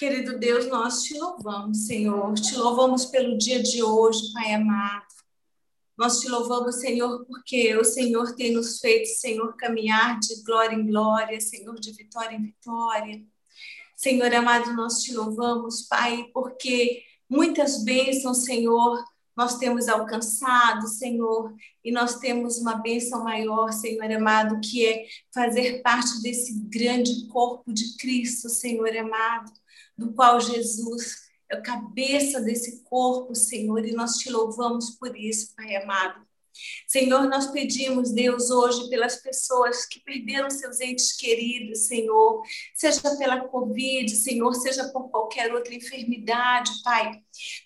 Querido Deus, nós te louvamos, Senhor. Te louvamos pelo dia de hoje, Pai amado. Nós te louvamos, Senhor, porque o Senhor tem nos feito, Senhor, caminhar de glória em glória, Senhor, de vitória em vitória. Senhor amado, nós te louvamos, Pai, porque muitas bênçãos, Senhor, nós temos alcançado, Senhor, e nós temos uma bênção maior, Senhor amado, que é fazer parte desse grande corpo de Cristo, Senhor amado do qual Jesus é a cabeça desse corpo, Senhor, e nós te louvamos por isso, Pai amado. Senhor, nós pedimos, Deus, hoje pelas pessoas que perderam seus entes queridos, Senhor, seja pela Covid, Senhor, seja por qualquer outra enfermidade, Pai.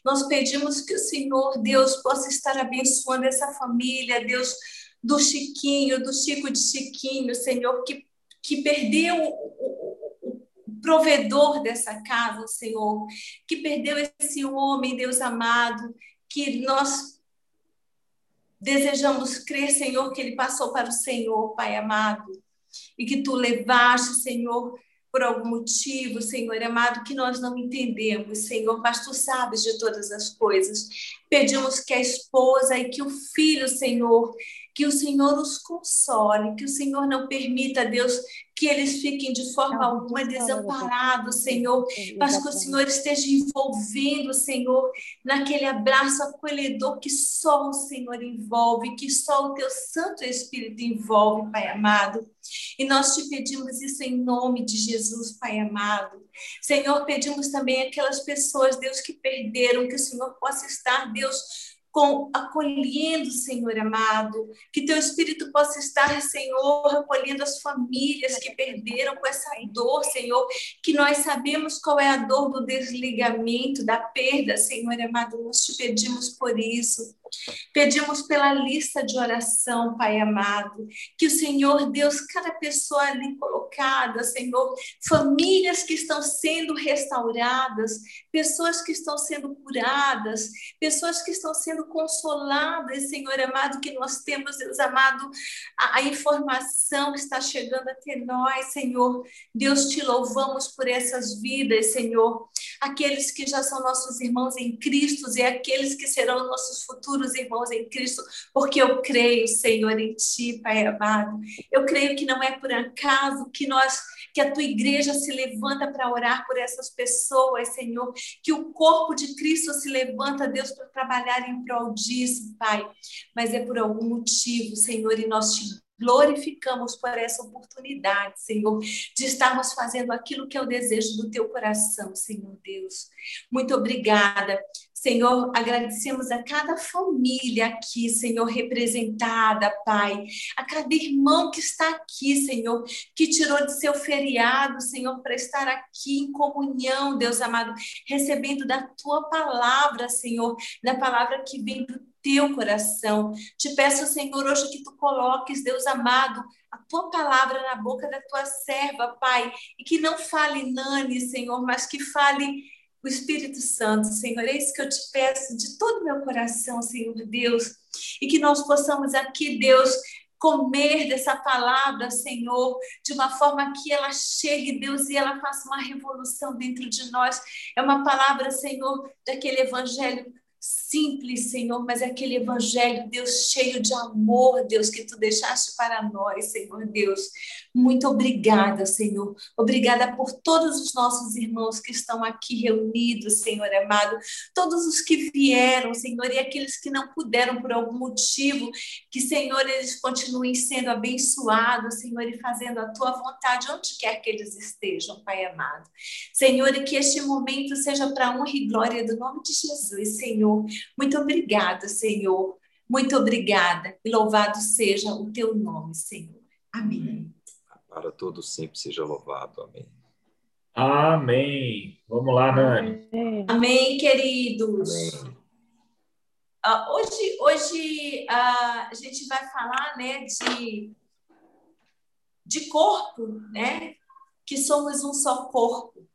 Nós pedimos que o Senhor, Deus, possa estar abençoando essa família, Deus, do Chiquinho, do Chico de Chiquinho, Senhor, que, que perdeu provedor dessa casa, Senhor, que perdeu esse homem, Deus amado, que nós desejamos crer, Senhor, que ele passou para o Senhor, Pai amado, e que tu levaste, Senhor, por algum motivo, Senhor amado, que nós não entendemos, Senhor, mas tu sabes de todas as coisas. Pedimos que a esposa e que o filho, Senhor, que o Senhor os console, que o Senhor não permita, Deus, que eles fiquem de forma alguma desamparados, Senhor, mas que o Senhor esteja envolvendo, Senhor, naquele abraço acolhedor que só o Senhor envolve, que só o teu Santo Espírito envolve, Pai amado. E nós te pedimos isso em nome de Jesus, Pai amado. Senhor, pedimos também aquelas pessoas, Deus, que perderam, que o Senhor possa estar, Deus, com, acolhendo, Senhor amado, que teu Espírito possa estar, Senhor, acolhendo as famílias que perderam com essa dor, Senhor, que nós sabemos qual é a dor do desligamento, da perda, Senhor amado, nós te pedimos por isso. Pedimos pela lista de oração, Pai amado, que o Senhor, Deus, cada pessoa ali colocada, Senhor, famílias que estão sendo restauradas, pessoas que estão sendo curadas, pessoas que estão sendo consoladas, Senhor amado, que nós temos, Deus amado, a, a informação que está chegando até nós, Senhor. Deus, te louvamos por essas vidas, Senhor. Aqueles que já são nossos irmãos em Cristo e aqueles que serão nossos futuros irmãos em Cristo, porque eu creio, Senhor, em Ti, Pai amado. Eu creio que não é por acaso que nós, que a Tua igreja se levanta para orar por essas pessoas, Senhor, que o corpo de Cristo se levanta, Deus, para trabalhar em prol disso, Pai. Mas é por algum motivo, Senhor, e nós te glorificamos por essa oportunidade, Senhor, de estarmos fazendo aquilo que é o desejo do teu coração, Senhor Deus. Muito obrigada. Senhor, agradecemos a cada família aqui, Senhor, representada, Pai, a cada irmão que está aqui, Senhor, que tirou de seu feriado, Senhor, para estar aqui em comunhão, Deus amado, recebendo da tua palavra, Senhor, da palavra que vem do teu coração. Te peço, Senhor, hoje que tu coloques, Deus amado, a tua palavra na boca da tua serva, Pai, e que não fale Nani, Senhor, mas que fale o Espírito Santo, Senhor. É isso que eu te peço de todo o meu coração, Senhor Deus, e que nós possamos aqui, Deus, comer dessa palavra, Senhor, de uma forma que ela chegue, Deus, e ela faça uma revolução dentro de nós. É uma palavra, Senhor, daquele evangelho simples, Senhor, mas é aquele evangelho, Deus, cheio de amor, Deus, que tu deixaste para nós, Senhor Deus. Muito obrigada, Senhor. Obrigada por todos os nossos irmãos que estão aqui reunidos, Senhor amado, todos os que vieram, Senhor, e aqueles que não puderam por algum motivo, que, Senhor, eles continuem sendo abençoados, Senhor, e fazendo a tua vontade onde quer que eles estejam, Pai amado. Senhor, e que este momento seja para honra e glória do nome de Jesus, Senhor. Muito obrigada, Senhor. Muito obrigada. E louvado seja o teu nome, Senhor. Amém. Para todos sempre seja louvado. Amém. Amém. Vamos lá, Nani. Amém, queridos. Amém. Uh, hoje hoje uh, a gente vai falar né, de, de corpo, né? Que somos um só corpo.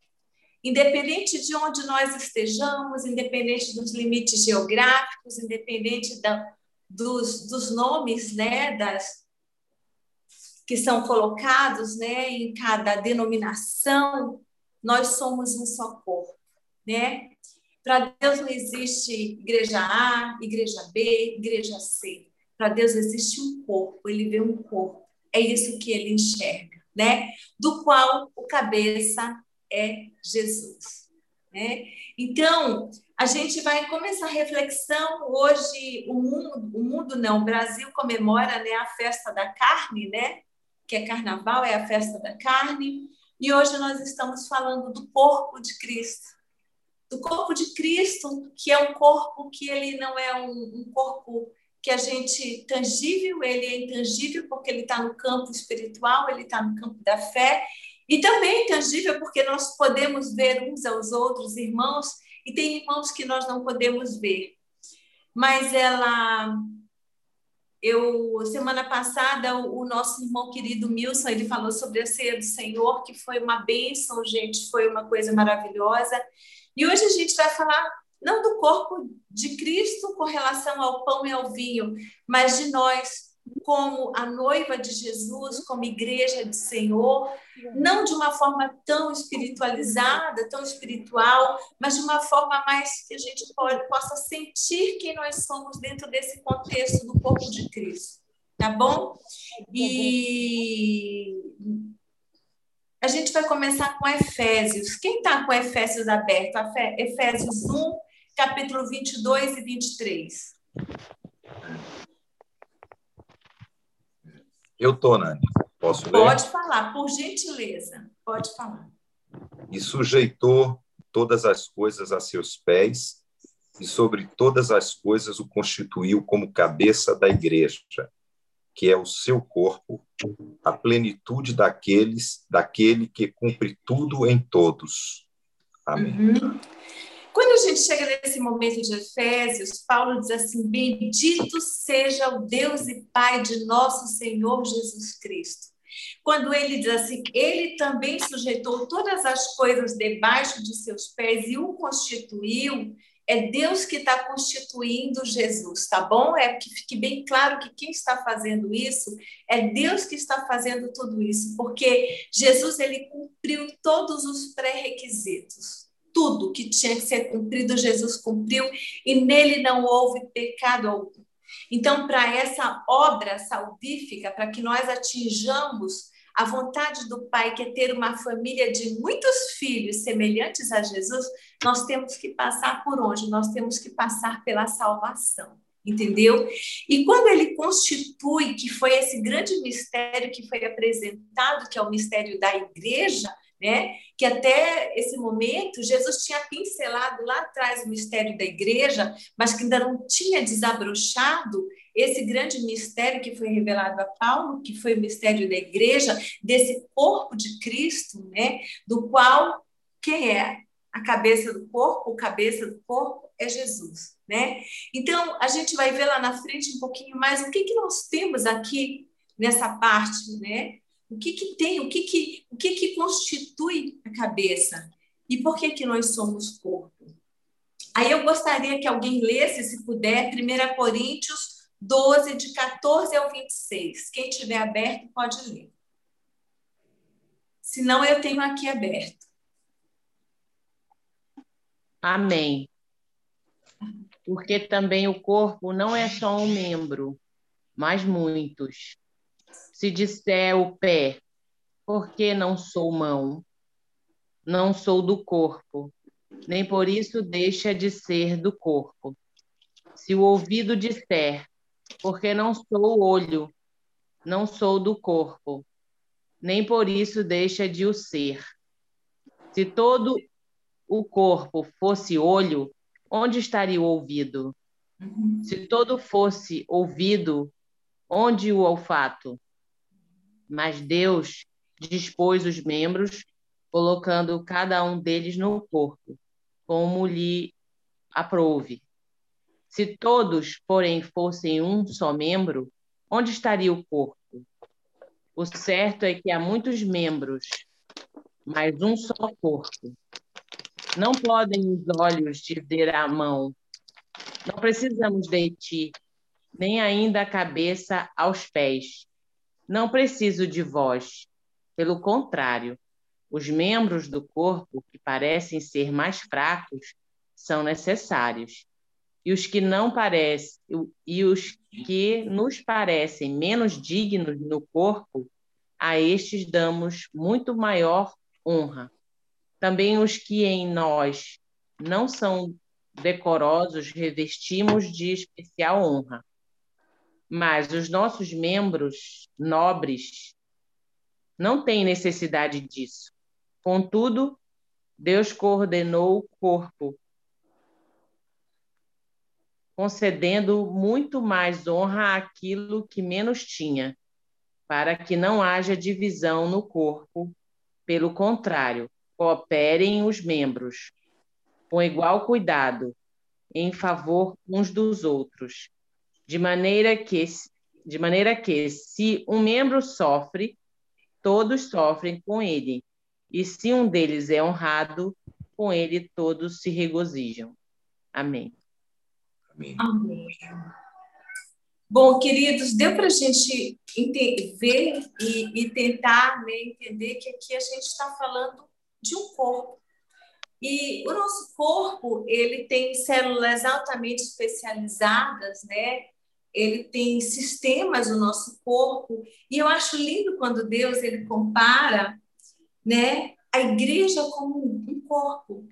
Independente de onde nós estejamos, independente dos limites geográficos, independente da, dos, dos nomes né, das, que são colocados né, em cada denominação, nós somos um só corpo, né? Para Deus não existe igreja A, igreja B, igreja C. Para Deus existe um corpo, ele vê um corpo. É isso que ele enxerga, né? Do qual o cabeça é Jesus, né? Então, a gente vai começar a reflexão hoje, o mundo, o mundo não, o Brasil comemora, né, a festa da carne, né? Que é carnaval, é a festa da carne. E hoje nós estamos falando do corpo de Cristo do corpo de Cristo, que é um corpo que ele não é um, um corpo que a gente tangível, ele é intangível porque ele está no campo espiritual, ele está no campo da fé, e também intangível porque nós podemos ver uns aos outros, irmãos, e tem irmãos que nós não podemos ver. Mas ela eu semana passada o, o, nosso irmão querido Milson ele falou sobre a ceia do Senhor que foi uma bênção gente foi uma coisa maravilhosa e hoje a gente vai falar não do corpo de Cristo com relação ao pão e ao vinho, mas de nós como a noiva de Jesus, como igreja de Senhor, não de uma forma tão espiritualizada, tão espiritual, mas de uma forma mais que a gente pode, possa sentir quem nós somos dentro desse contexto do corpo de Cristo. Tá bom? E a gente vai começar com Efésios. Quem está com Efésios aberto? Efésios 1, capítulo 22 e 23. Eu estou, Nani. Posso ler? Pode falar, por gentileza. Pode falar. E sujeitou todas as coisas a seus pés, e sobre todas as coisas o constituiu como cabeça da igreja, que é o seu corpo, a plenitude daqueles, daquele que cumpre tudo em todos. Amém. Uhum. Quando a gente chega nesse momento de Efésios, Paulo diz assim: Bendito seja o Deus e Pai de nosso Senhor Jesus Cristo. Quando ele diz assim, ele também sujeitou todas as coisas debaixo de seus pés e o constituiu, é Deus que está constituindo Jesus, tá bom? É que fique bem claro que quem está fazendo isso é Deus que está fazendo tudo isso, porque Jesus ele cumpriu todos os pré-requisitos. Tudo que tinha que ser cumprido, Jesus cumpriu, e nele não houve pecado algum. Então, para essa obra salvífica, para que nós atinjamos a vontade do Pai, que é ter uma família de muitos filhos semelhantes a Jesus, nós temos que passar por onde? Nós temos que passar pela salvação. Entendeu? E quando ele constitui, que foi esse grande mistério que foi apresentado, que é o mistério da igreja, né? Que até esse momento Jesus tinha pincelado lá atrás o mistério da igreja, mas que ainda não tinha desabrochado esse grande mistério que foi revelado a Paulo, que foi o mistério da igreja, desse corpo de Cristo, né? Do qual quem é a cabeça do corpo, o cabeça do corpo é Jesus, né? Então a gente vai ver lá na frente um pouquinho mais o que que nós temos aqui nessa parte, né? O que, que tem, o que, que, o que, que constitui a cabeça e por que, que nós somos corpo. Aí eu gostaria que alguém lesse, se puder, 1 Coríntios 12, de 14 ao 26. Quem tiver aberto, pode ler. Se não, eu tenho aqui aberto. Amém. Porque também o corpo não é só um membro, mas muitos. Se disser o pé, porque não sou mão, não sou do corpo, nem por isso deixa de ser do corpo. Se o ouvido disser, porque não sou olho, não sou do corpo, nem por isso deixa de o ser. Se todo o corpo fosse olho, onde estaria o ouvido? Se todo fosse ouvido, onde o olfato? Mas Deus dispôs os membros, colocando cada um deles no corpo, como lhe aprouve. Se todos, porém, fossem um só membro, onde estaria o corpo? O certo é que há muitos membros, mas um só corpo. Não podem os olhos dizer à mão: Não precisamos de ti, nem ainda a cabeça aos pés não preciso de vós. Pelo contrário, Os membros do corpo que parecem ser mais fracos são necessários, e os que não parecem e os que nos parecem menos dignos no corpo, a estes damos muito maior honra. Também os que em nós não são decorosos revestimos de especial honra. Mas os nossos membros nobres não têm necessidade disso. Contudo, Deus coordenou o corpo, concedendo muito mais honra àquilo que menos tinha, para que não haja divisão no corpo. Pelo contrário, cooperem os membros com igual cuidado em favor uns dos outros, de maneira que de maneira que se um membro sofre, todos sofrem com ele, e se um deles é honrado, com ele todos se regozijam. Amém. Amém. Amém. Bom, queridos, deu para a gente ver e, e tentar né, entender que aqui a gente está falando de um corpo. E o nosso corpo, ele tem células altamente especializadas, né? Ele tem sistemas no nosso corpo. E eu acho lindo quando Deus ele compara, né, a igreja como um corpo.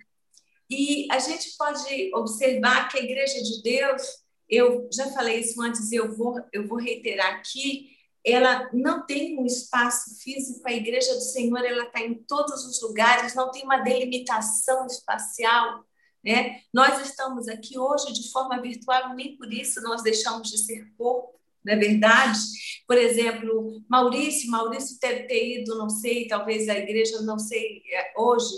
E a gente pode observar que a igreja de Deus, eu já falei isso antes, eu vou eu vou reiterar aqui, ela não tem um espaço físico, a igreja do Senhor ela está em todos os lugares, não tem uma delimitação espacial. Né? Nós estamos aqui hoje de forma virtual, nem por isso nós deixamos de ser corpo, não é verdade? Por exemplo, Maurício, Maurício deve ter ido, não sei, talvez a igreja, não sei, é, hoje,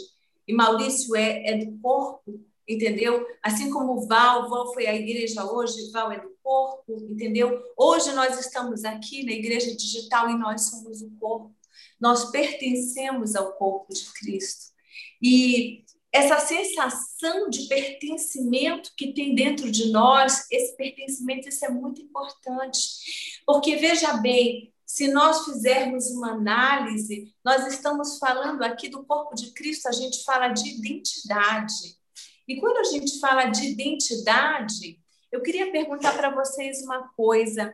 e Maurício é, é do corpo, entendeu? Assim como Val, Val foi à igreja hoje, Val é do corpo, entendeu? Hoje nós estamos aqui na igreja digital e nós somos o corpo. Nós pertencemos ao corpo de Cristo. E essa sensação de pertencimento que tem dentro de nós, esse pertencimento, isso é muito importante. Porque veja bem, se nós fizermos uma análise, nós estamos falando aqui do corpo de Cristo, a gente fala de identidade. E quando a gente fala de identidade, eu queria perguntar para vocês uma coisa.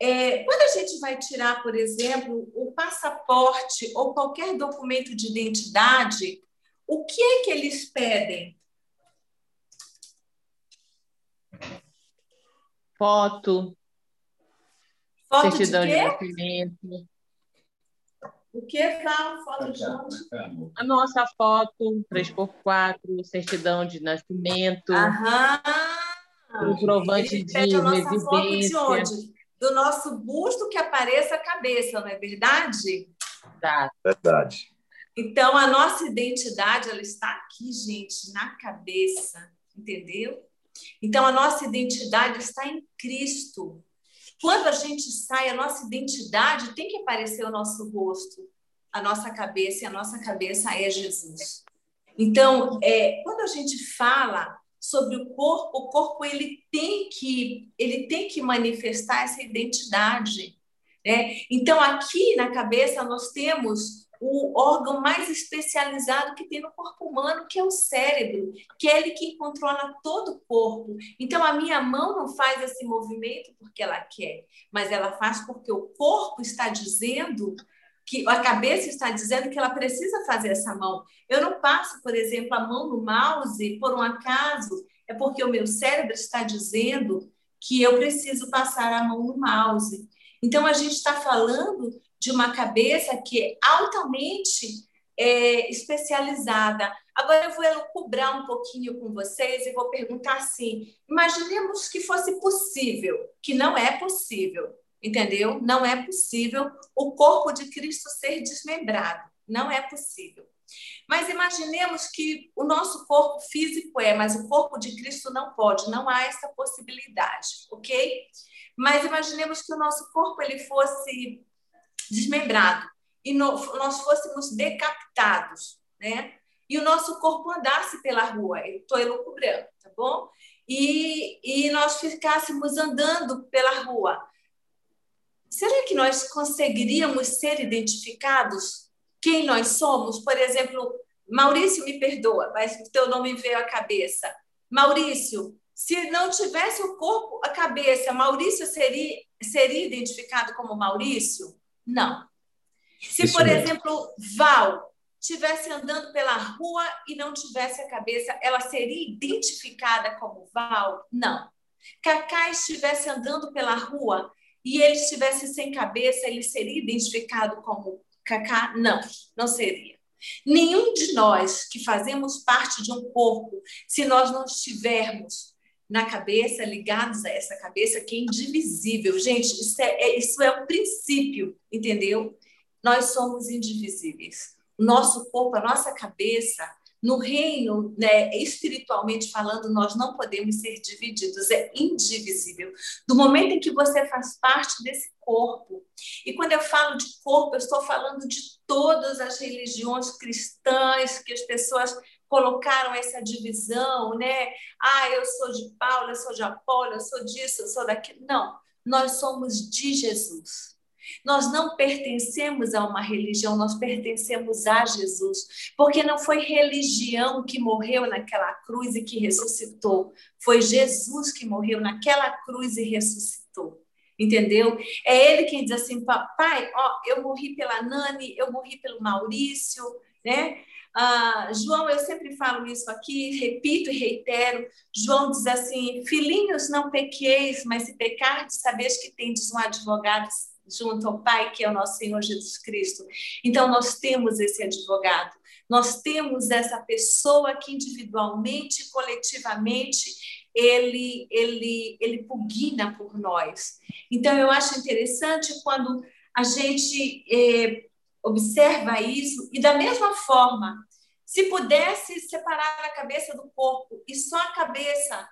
É, quando a gente vai tirar, por exemplo, o passaporte ou qualquer documento de identidade, o que é que eles pedem? Foto, Foto certidão de, de nascimento. O que fala foto de onde? A nossa foto, 3x4, certidão de nascimento. Aham comprovante de residência. Do nosso busto que apareça a cabeça, não é verdade? Tá. Verdade. Então, a nossa identidade, ela está aqui, gente, na cabeça, entendeu? Então, a nossa identidade está em Cristo. Quando a gente sai, a nossa identidade tem que aparecer o nosso rosto, a nossa cabeça, e a nossa cabeça é Jesus. Então, é, quando a gente fala sobre o corpo, o corpo ele tem que ele tem que manifestar essa identidade, né? Então aqui na cabeça nós temos o órgão mais especializado que tem no corpo humano, que é o cérebro, que é ele que controla todo o corpo. Então a minha mão não faz esse movimento porque ela quer, mas ela faz porque o corpo está dizendo que a cabeça está dizendo que ela precisa fazer essa mão. Eu não passo, por exemplo, a mão no mouse por um acaso, é porque o meu cérebro está dizendo que eu preciso passar a mão no mouse. Então, a gente está falando de uma cabeça que é altamente é, especializada. Agora, eu vou elucubrar um pouquinho com vocês e vou perguntar assim: imaginemos que fosse possível, que não é possível, entendeu? Não é possível o corpo de Cristo ser desmembrado. Não é possível. Mas imaginemos que o nosso corpo físico é, mas o corpo de Cristo não pode, não há essa possibilidade, ok? Mas imaginemos que o nosso corpo ele fosse desmembrado e no, nós fôssemos decapitados, né? E o nosso corpo andasse pela rua, estou elucubrando, tá bom? E, e nós ficássemos andando pela rua será que nós conseguiríamos ser identificados quem nós somos. Por exemplo, Maurício, me perdoa, mas o teu nome veio à cabeça. Maurício, se não tivesse o corpo, a cabeça, Maurício seria, seria identificado como Maurício? Não. Se, por exemplo, Val estivesse andando pela rua e não tivesse a cabeça, ela seria identificada como Val? Não. Cacá estivesse andando pela rua e ele estivesse sem cabeça, ele seria identificado como Cacá? Não, não seria. Nenhum de nós que fazemos parte de um corpo, se nós não estivermos na cabeça, ligados a essa cabeça que é indivisível. Gente, isso é, é isso é o princípio, entendeu? Nós somos indivisíveis. Nosso corpo, a nossa cabeça, no reino, né, espiritualmente falando, nós não podemos ser divididos, é indivisível. Do momento em que você faz parte desse corpo, e quando eu falo de corpo, eu estou falando de todas as religiões cristãs que as pessoas colocaram essa divisão, né? Ah, eu sou de Paulo, eu sou de Apolo, eu sou disso, eu sou daquilo. Não, nós somos de Jesus. Nós não pertencemos a uma religião, nós pertencemos a Jesus, porque não foi religião que morreu naquela cruz e que ressuscitou, foi Jesus que morreu naquela cruz e ressuscitou. Entendeu? É ele quem diz assim, papai, ó, eu morri pela Nani, eu morri pelo Maurício, né? Ah, João, eu sempre falo isso aqui, repito e reitero. João diz assim: Filhinhos, não pequeis, mas se pecardes, sabeis que tendes um advogado junto ao Pai, que é o nosso Senhor Jesus Cristo. Então, nós temos esse advogado, nós temos essa pessoa que individualmente, coletivamente, ele, ele, ele pugna por nós. Então, eu acho interessante quando a gente é, observa isso, e da mesma forma, se pudesse separar a cabeça do corpo e só a cabeça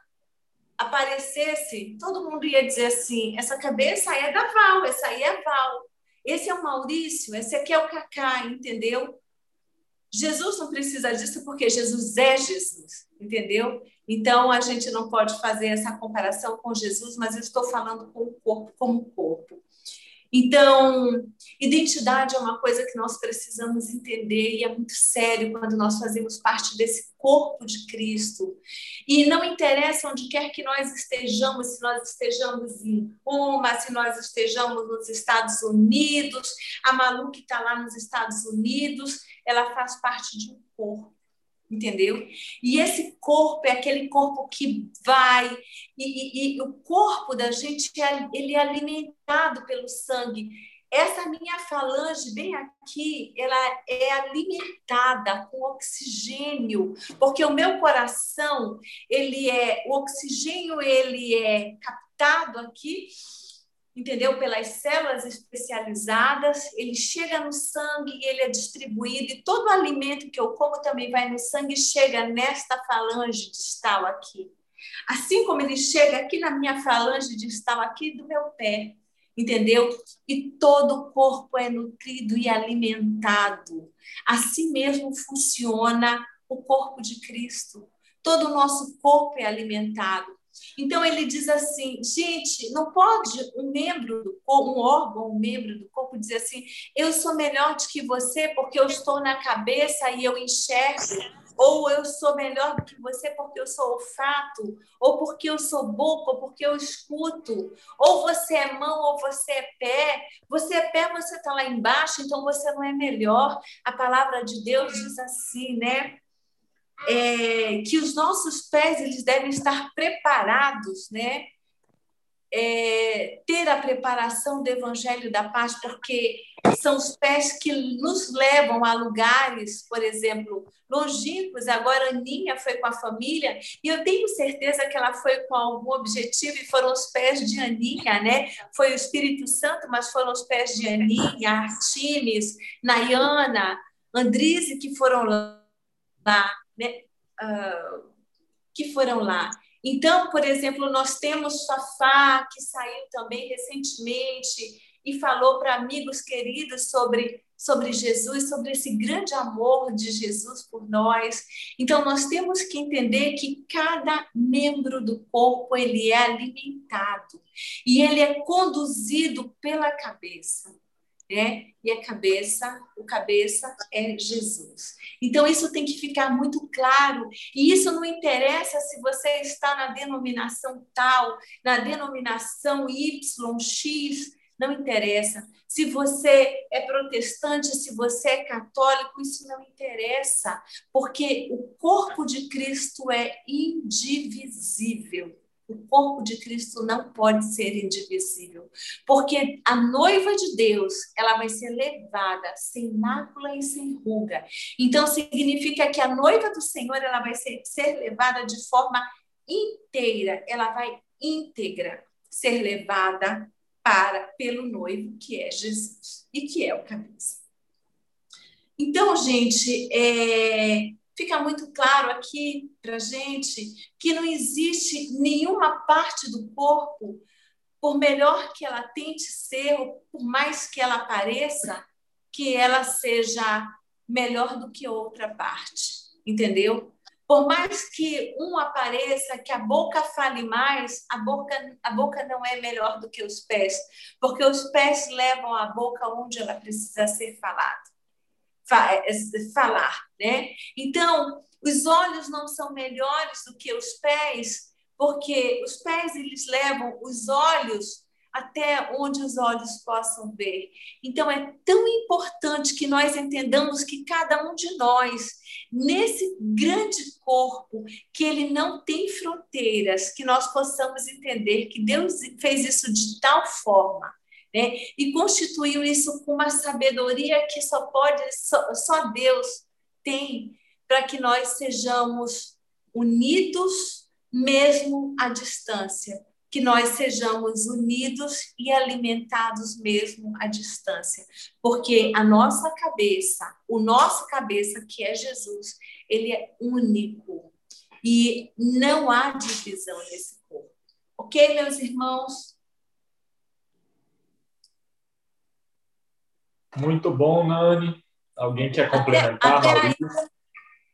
aparecesse, todo mundo ia dizer assim: essa cabeça é da Val, essa aí é Val, esse é o Maurício, esse aqui é o Cacá, entendeu? Jesus não precisa disso porque Jesus é Jesus, entendeu? Então a gente não pode fazer essa comparação com Jesus, mas eu estou falando com o corpo como corpo. Então, identidade é uma coisa que nós precisamos entender e é muito sério quando nós fazemos parte desse corpo de Cristo. E não interessa onde quer que nós estejamos, se nós estejamos em Roma, se nós estejamos nos Estados Unidos, a Malu que está lá nos Estados Unidos, ela faz parte de um corpo entendeu? E esse corpo é aquele corpo que vai e, e, e, o corpo da gente é, ele é alimentado pelo sangue. Essa minha falange bem aqui, ela é alimentada com oxigênio, porque o meu coração, ele é o oxigênio ele é captado aqui entendeu? Pelas células especializadas, ele chega no sangue e ele é distribuído, e todo o alimento que eu como também vai no sangue e chega nesta falange distal aqui. Assim como ele chega aqui na minha falange distal aqui do meu pé, entendeu? E todo o corpo é nutrido e alimentado. Assim mesmo funciona o corpo de Cristo. Todo o nosso corpo é alimentado. Então ele diz assim, gente, não pode um membro do corpo, um órgão, um membro do corpo dizer assim, eu sou melhor do que você porque eu estou na cabeça e eu enxergo, ou eu sou melhor do que você porque eu sou olfato, ou porque eu sou boca, ou porque eu escuto, ou você é mão, ou você é pé. Você é pé, você está lá embaixo, então você não é melhor. A palavra de Deus diz assim, né? É, que os nossos pés eles devem estar preparados, né? É, ter a preparação do Evangelho da Paz, porque são os pés que nos levam a lugares, por exemplo, longínquos. Agora, Aninha foi com a família, e eu tenho certeza que ela foi com algum objetivo, e foram os pés de Aninha, né? Foi o Espírito Santo, mas foram os pés de Aninha, Artimes, Nayana, Andrise, que foram lá né, uh, que foram lá. Então, por exemplo, nós temos Fafá, que saiu também recentemente e falou para amigos queridos sobre, sobre Jesus, sobre esse grande amor de Jesus por nós. Então, nós temos que entender que cada membro do corpo ele é alimentado e ele é conduzido pela cabeça. Né? E a cabeça, o cabeça é Jesus. Então isso tem que ficar muito claro. E isso não interessa se você está na denominação tal, na denominação Y, X, não interessa. Se você é protestante, se você é católico, isso não interessa, porque o corpo de Cristo é indivisível. O corpo de Cristo não pode ser indivisível, porque a noiva de Deus, ela vai ser levada sem mácula e sem ruga. Então significa que a noiva do Senhor, ela vai ser, ser levada de forma inteira, ela vai íntegra ser levada para pelo noivo que é Jesus e que é o cabeça. Então, gente, é, fica muito claro aqui para gente que não existe nenhuma parte do corpo, por melhor que ela tente ser, ou por mais que ela pareça, que ela seja melhor do que outra parte, entendeu? Por mais que um apareça, que a boca fale mais, a boca, a boca não é melhor do que os pés, porque os pés levam a boca onde ela precisa ser falada, falar, né? Então, os olhos não são melhores do que os pés, porque os pés eles levam os olhos até onde os olhos possam ver. Então, é tão importante que nós entendamos que cada um de nós, nesse grande corpo, que ele não tem fronteiras, que nós possamos entender que Deus fez isso de tal forma. Né? E constituiu isso com uma sabedoria que só pode, só, só Deus tem, para que nós sejamos unidos mesmo à distância, que nós sejamos unidos e alimentados mesmo à distância, porque a nossa cabeça, o nosso cabeça, que é Jesus, ele é único e não há divisão nesse corpo. Ok, meus irmãos? Muito bom, Nani. Alguém quer complementar, até, até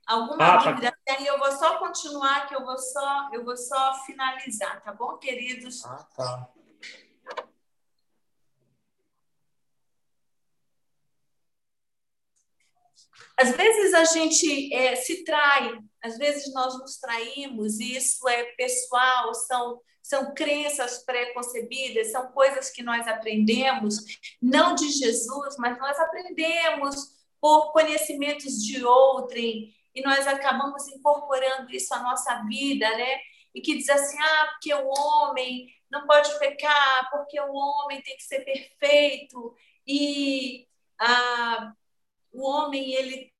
alguma ah, tá. dúvida, tá. eu vou só continuar, que eu vou só, eu vou só finalizar, tá bom, queridos? Ah, tá. Às vezes a gente é, se trai, às vezes nós nos traímos, e isso é pessoal, são, são crenças pré-concebidas, são coisas que nós aprendemos, não de Jesus, mas nós aprendemos por conhecimentos de outrem, e nós acabamos incorporando isso à nossa vida, né? E que diz assim: ah, porque o homem não pode pecar, porque o homem tem que ser perfeito, e ah, o homem, ele.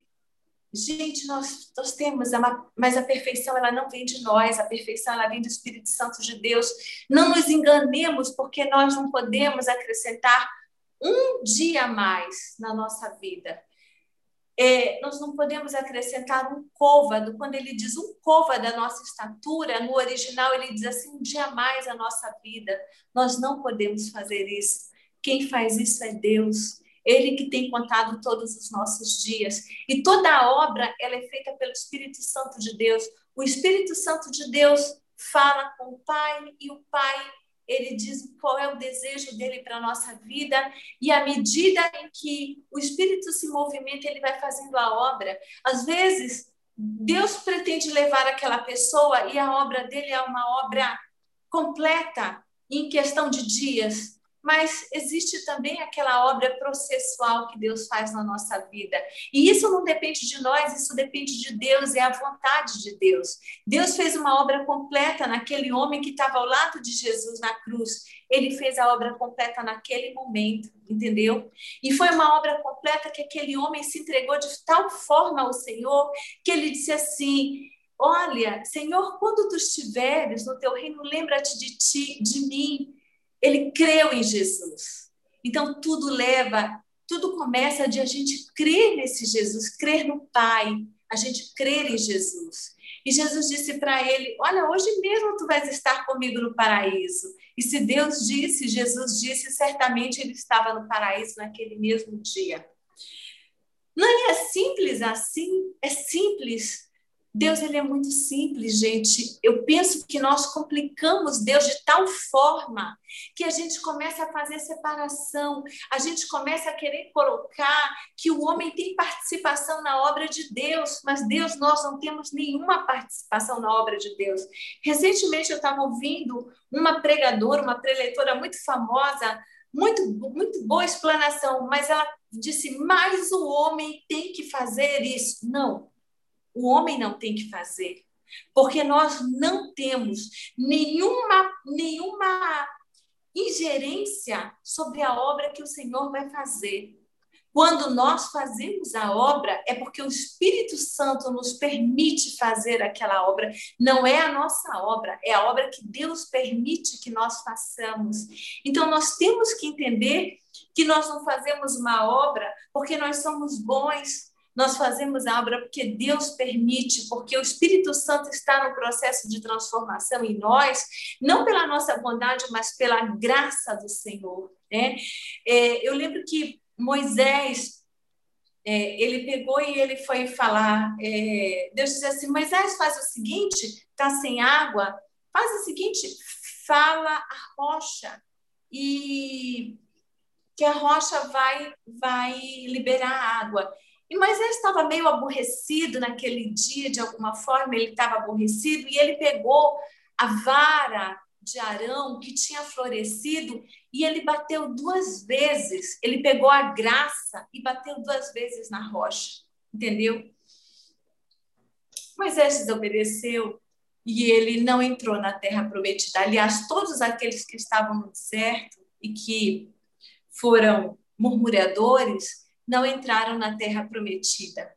Gente, nós, nós temos, uma, mas a perfeição ela não vem de nós, a perfeição ela vem do Espírito Santo de Deus. Não nos enganemos, porque nós não podemos acrescentar um dia a mais na nossa vida é, nós não podemos acrescentar um côvado. Quando ele diz um côvado da nossa estatura, no original ele diz assim, um dia mais a nossa vida. Nós não podemos fazer isso. Quem faz isso é Deus. Ele que tem contado todos os nossos dias. E toda a obra ela é feita pelo Espírito Santo de Deus. O Espírito Santo de Deus fala com o Pai e o Pai ele diz qual é o desejo dele para a nossa vida, e à medida em que o Espírito se movimenta, ele vai fazendo a obra. Às vezes, Deus pretende levar aquela pessoa e a obra dele é uma obra completa em questão de dias, mas existe também aquela obra processual que Deus faz na nossa vida. E isso não depende de nós, isso depende de Deus, é a vontade de Deus. Deus fez uma obra completa naquele homem que estava ao lado de Jesus na cruz. Ele fez a obra completa naquele momento, entendeu? E foi uma obra completa que aquele homem se entregou de tal forma ao Senhor que ele disse assim: Olha, Senhor, quando tu estiveres no teu reino, lembra-te de ti, de mim ele creu em Jesus. Então, tudo leva, tudo começa de a gente crer nesse Jesus, crer no Pai, a gente crer em Jesus. E Jesus disse para ele: Olha, hoje mesmo tu vais estar comigo no paraíso. E se Deus disse, Jesus disse, certamente ele estava no paraíso naquele mesmo dia. Não é simples assim, é simples Deus ele é muito simples, gente. Eu penso que nós complicamos Deus de tal forma que a gente começa a fazer separação, a gente começa a querer colocar que o homem tem participação na obra de Deus, mas Deus nós não temos nenhuma participação na obra de Deus. Recentemente eu estava ouvindo uma pregadora, uma preleitora muito famosa, muito muito boa explanação, mas ela disse: "Mas o homem tem que fazer isso". Não o homem não tem que fazer, porque nós não temos nenhuma, nenhuma ingerência sobre a obra que o Senhor vai fazer. Quando nós fazemos a obra, é porque o Espírito Santo nos permite fazer aquela obra. Não é a nossa obra, é a obra que Deus permite que nós façamos. Então, nós temos que entender que nós não fazemos uma obra porque nós somos bons, nós fazemos a obra porque Deus permite, porque o Espírito Santo está no processo de transformação em nós, não pela nossa bondade, mas pela graça do Senhor. Né? É, eu lembro que Moisés, é, ele pegou e ele foi falar, é, Deus disse assim, Moisés, faz o seguinte, está sem água, faz o seguinte, fala a rocha e que a rocha vai vai liberar água. E Moisés estava meio aborrecido naquele dia, de alguma forma, ele estava aborrecido, e ele pegou a vara de Arão que tinha florescido e ele bateu duas vezes. Ele pegou a graça e bateu duas vezes na rocha, entendeu? Moisés desobedeceu e ele não entrou na terra prometida. Aliás, todos aqueles que estavam no deserto e que foram murmuradores não entraram na terra prometida.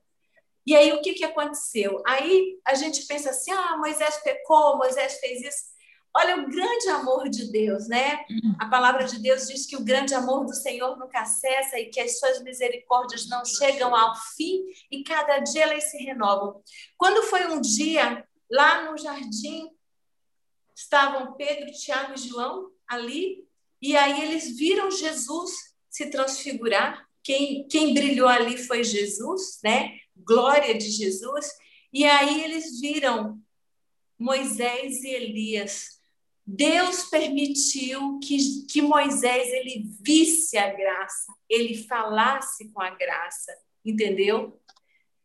E aí o que, que aconteceu? Aí a gente pensa assim: ah, Moisés pecou, Moisés fez isso. Olha o grande amor de Deus, né? Uhum. A palavra de Deus diz que o grande amor do Senhor nunca cessa e que as suas misericórdias não chegam ao fim e cada dia elas se renovam. Quando foi um dia lá no jardim, estavam Pedro, Tiago e João ali, e aí eles viram Jesus se transfigurar quem, quem brilhou ali foi Jesus, né? Glória de Jesus. E aí eles viram Moisés e Elias. Deus permitiu que, que Moisés ele visse a graça, ele falasse com a graça, entendeu?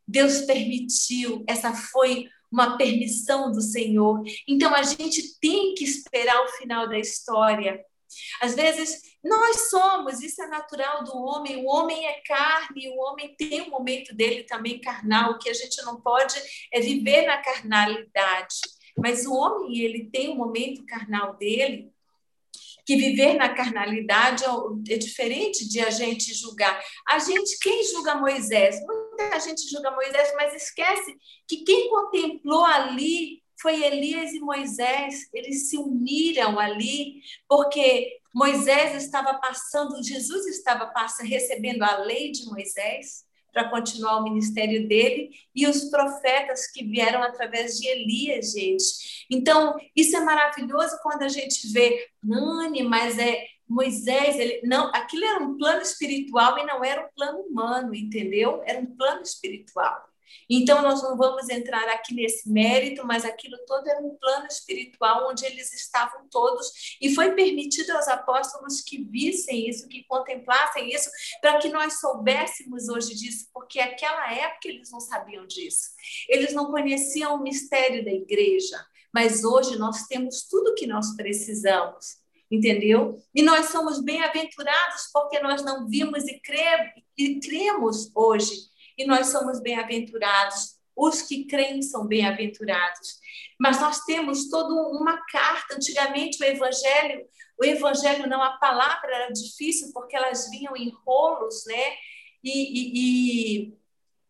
Deus permitiu, essa foi uma permissão do Senhor. Então a gente tem que esperar o final da história às vezes, nós somos, isso é natural do homem, o homem é carne, o homem tem um momento dele também carnal, que a gente não pode é viver na carnalidade. Mas o homem, ele tem um momento carnal dele, que viver na carnalidade é, é diferente de a gente julgar. A gente, quem julga Moisés? Muita gente julga Moisés, mas esquece que quem contemplou ali foi Elias e Moisés, eles se uniram ali, porque Moisés estava passando, Jesus estava passando, recebendo a lei de Moisés para continuar o ministério dele e os profetas que vieram através de Elias, gente. Então, isso é maravilhoso quando a gente vê, Nani, mas é Moisés, ele não, aquilo era um plano espiritual e não era um plano humano, entendeu? Era um plano espiritual. Então, nós não vamos entrar aqui nesse mérito, mas aquilo todo era um plano espiritual onde eles estavam todos, e foi permitido aos apóstolos que vissem isso, que contemplassem isso, para que nós soubéssemos hoje disso, porque naquela época eles não sabiam disso. Eles não conheciam o mistério da igreja, mas hoje nós temos tudo que nós precisamos entendeu? E nós somos bem-aventurados porque nós não vimos e, cre e cremos hoje e nós somos bem-aventurados. Os que creem são bem-aventurados. Mas nós temos toda uma carta. Antigamente, o Evangelho, o Evangelho não, a palavra era difícil porque elas vinham em rolos, né? E, e, e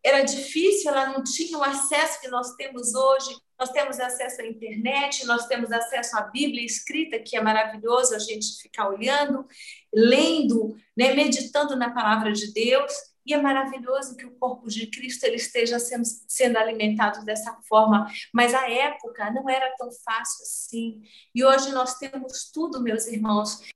era difícil, ela não tinha o acesso que nós temos hoje. Nós temos acesso à internet, nós temos acesso à Bíblia escrita, que é maravilhoso a gente ficar olhando, lendo, né, meditando na palavra de Deus. E é maravilhoso que o corpo de Cristo ele esteja sendo, sendo alimentado dessa forma, mas a época não era tão fácil assim. E hoje nós temos tudo, meus irmãos.